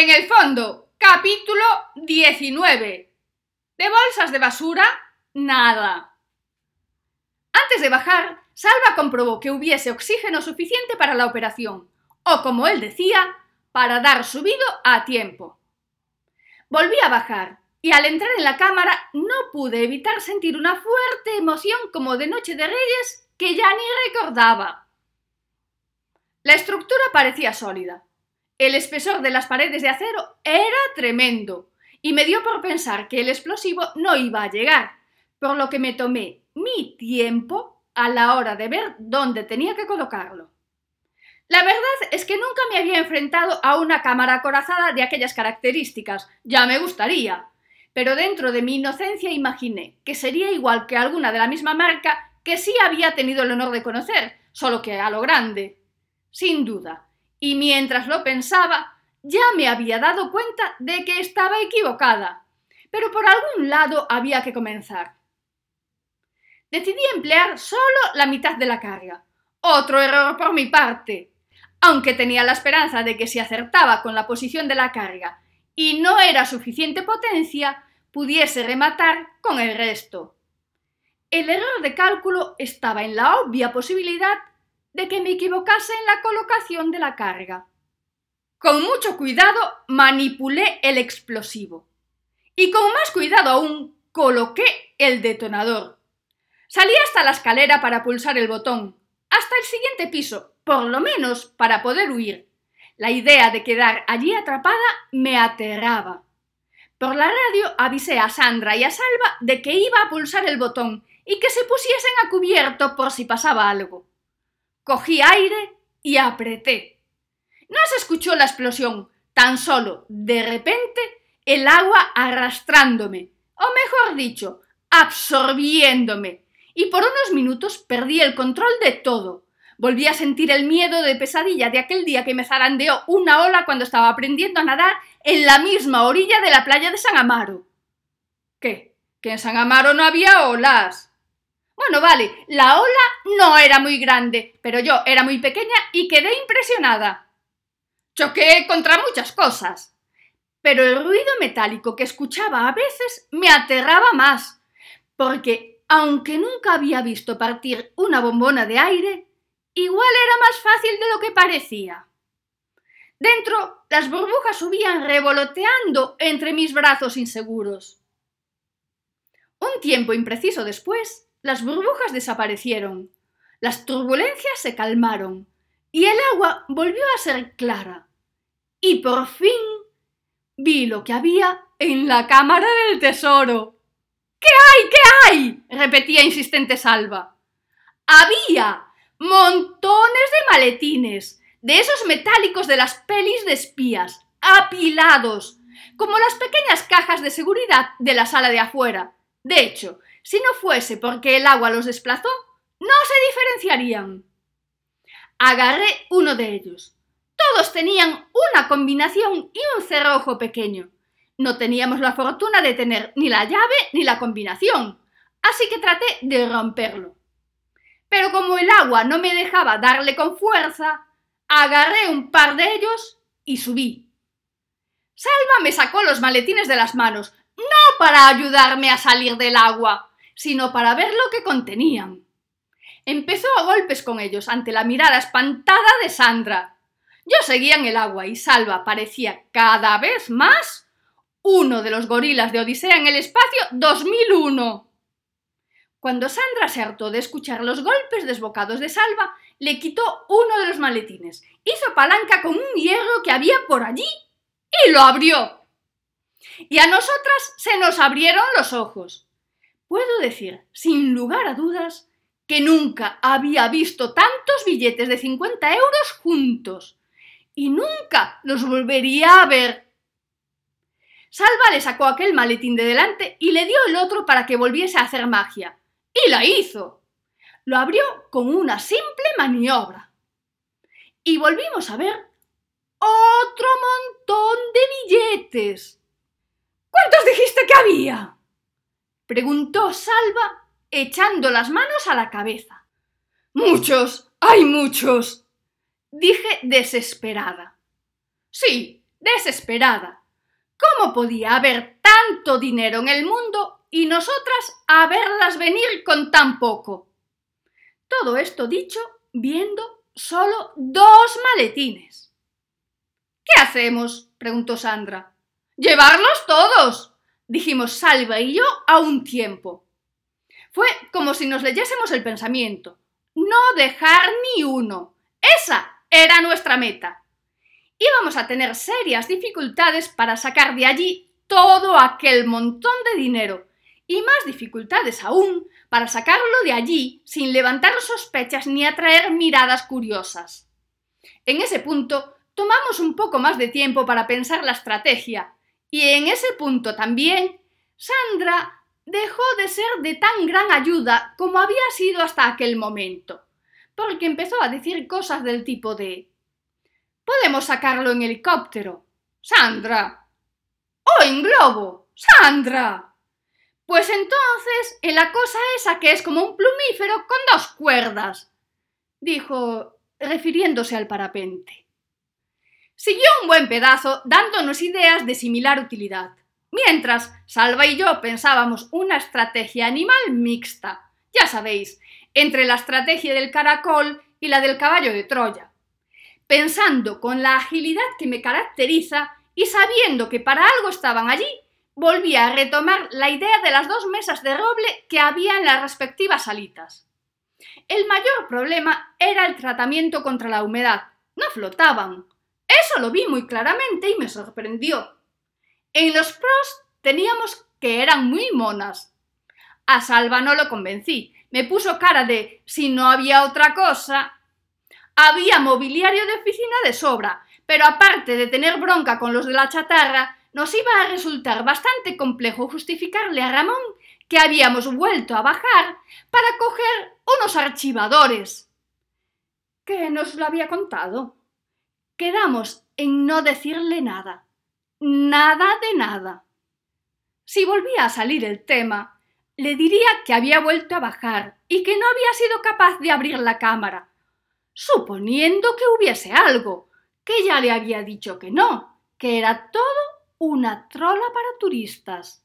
En el fondo, capítulo 19. De bolsas de basura, nada. Antes de bajar, Salva comprobó que hubiese oxígeno suficiente para la operación, o como él decía, para dar subido a tiempo. Volví a bajar, y al entrar en la cámara no pude evitar sentir una fuerte emoción como de Noche de Reyes que ya ni recordaba. La estructura parecía sólida. El espesor de las paredes de acero era tremendo, y me dio por pensar que el explosivo no iba a llegar, por lo que me tomé mi tiempo a la hora de ver dónde tenía que colocarlo. La verdad es que nunca me había enfrentado a una cámara acorazada de aquellas características, ya me gustaría, pero dentro de mi inocencia imaginé que sería igual que alguna de la misma marca que sí había tenido el honor de conocer, solo que a lo grande. Sin duda. Y mientras lo pensaba, ya me había dado cuenta de que estaba equivocada. Pero por algún lado había que comenzar. Decidí emplear solo la mitad de la carga. Otro error por mi parte. Aunque tenía la esperanza de que si acertaba con la posición de la carga y no era suficiente potencia, pudiese rematar con el resto. El error de cálculo estaba en la obvia posibilidad de que me equivocase en la colocación de la carga. Con mucho cuidado manipulé el explosivo. Y con más cuidado aún coloqué el detonador. Salí hasta la escalera para pulsar el botón, hasta el siguiente piso, por lo menos para poder huir. La idea de quedar allí atrapada me aterraba. Por la radio avisé a Sandra y a Salva de que iba a pulsar el botón y que se pusiesen a cubierto por si pasaba algo. Cogí aire y apreté. No se escuchó la explosión, tan solo, de repente, el agua arrastrándome, o mejor dicho, absorbiéndome, y por unos minutos perdí el control de todo. Volví a sentir el miedo de pesadilla de aquel día que me zarandeó una ola cuando estaba aprendiendo a nadar en la misma orilla de la playa de San Amaro. ¿Qué? ¿Que en San Amaro no había olas? Bueno, vale, la ola no era muy grande, pero yo era muy pequeña y quedé impresionada. Choqué contra muchas cosas, pero el ruido metálico que escuchaba a veces me aterraba más, porque aunque nunca había visto partir una bombona de aire, Igual era más fácil de lo que parecía. Dentro, las burbujas subían revoloteando entre mis brazos inseguros. Un tiempo impreciso después, las burbujas desaparecieron, las turbulencias se calmaron y el agua volvió a ser clara. Y por fin vi lo que había en la cámara del tesoro. ¿Qué hay? ¿Qué hay? repetía insistente Salva. Había montones de maletines, de esos metálicos de las pelis de espías, apilados, como las pequeñas cajas de seguridad de la sala de afuera. De hecho, si no fuese porque el agua los desplazó, no se diferenciarían. Agarré uno de ellos. Todos tenían una combinación y un cerrojo pequeño. No teníamos la fortuna de tener ni la llave ni la combinación, así que traté de romperlo pero como el agua no me dejaba darle con fuerza, agarré un par de ellos y subí. Salva me sacó los maletines de las manos, no para ayudarme a salir del agua, sino para ver lo que contenían. Empezó a golpes con ellos ante la mirada espantada de Sandra. Yo seguía en el agua y Salva parecía cada vez más uno de los gorilas de Odisea en el espacio 2001. Cuando Sandra se hartó de escuchar los golpes desbocados de Salva, le quitó uno de los maletines, hizo palanca con un hierro que había por allí y lo abrió. Y a nosotras se nos abrieron los ojos. Puedo decir, sin lugar a dudas, que nunca había visto tantos billetes de 50 euros juntos. Y nunca los volvería a ver. Salva le sacó aquel maletín de delante y le dio el otro para que volviese a hacer magia. Y la hizo. Lo abrió con una simple maniobra. Y volvimos a ver otro montón de billetes. ¿Cuántos dijiste que había? Preguntó Salva, echando las manos a la cabeza. Muchos, hay muchos, dije desesperada. Sí, desesperada. ¿Cómo podía haber tanto dinero en el mundo y nosotras a verlas venir con tan poco? Todo esto dicho viendo solo dos maletines. ¿Qué hacemos? preguntó Sandra. Llevarlos todos, dijimos Salva y yo a un tiempo. Fue como si nos leyésemos el pensamiento. No dejar ni uno. Esa era nuestra meta. Íbamos a tener serias dificultades para sacar de allí todo aquel montón de dinero y más dificultades aún para sacarlo de allí sin levantar sospechas ni atraer miradas curiosas. En ese punto tomamos un poco más de tiempo para pensar la estrategia y en ese punto también Sandra dejó de ser de tan gran ayuda como había sido hasta aquel momento, porque empezó a decir cosas del tipo de Podemos sacarlo en helicóptero. Sandra. O en globo. Sandra. Pues entonces, en la cosa esa que es como un plumífero con dos cuerdas, dijo, refiriéndose al parapente. Siguió un buen pedazo dándonos ideas de similar utilidad. Mientras, Salva y yo pensábamos una estrategia animal mixta, ya sabéis, entre la estrategia del caracol y la del caballo de Troya. Pensando con la agilidad que me caracteriza y sabiendo que para algo estaban allí, volví a retomar la idea de las dos mesas de roble que había en las respectivas salitas. El mayor problema era el tratamiento contra la humedad. No flotaban. Eso lo vi muy claramente y me sorprendió. En los pros teníamos que eran muy monas. A Salva no lo convencí. Me puso cara de si no había otra cosa. Había mobiliario de oficina de sobra, pero aparte de tener bronca con los de la chatarra, nos iba a resultar bastante complejo justificarle a Ramón que habíamos vuelto a bajar para coger unos archivadores. ¿Qué nos lo había contado? Quedamos en no decirle nada. Nada de nada. Si volvía a salir el tema, le diría que había vuelto a bajar y que no había sido capaz de abrir la cámara, suponiendo que hubiese algo, que ya le había dicho que no, que era todo una trola para turistas.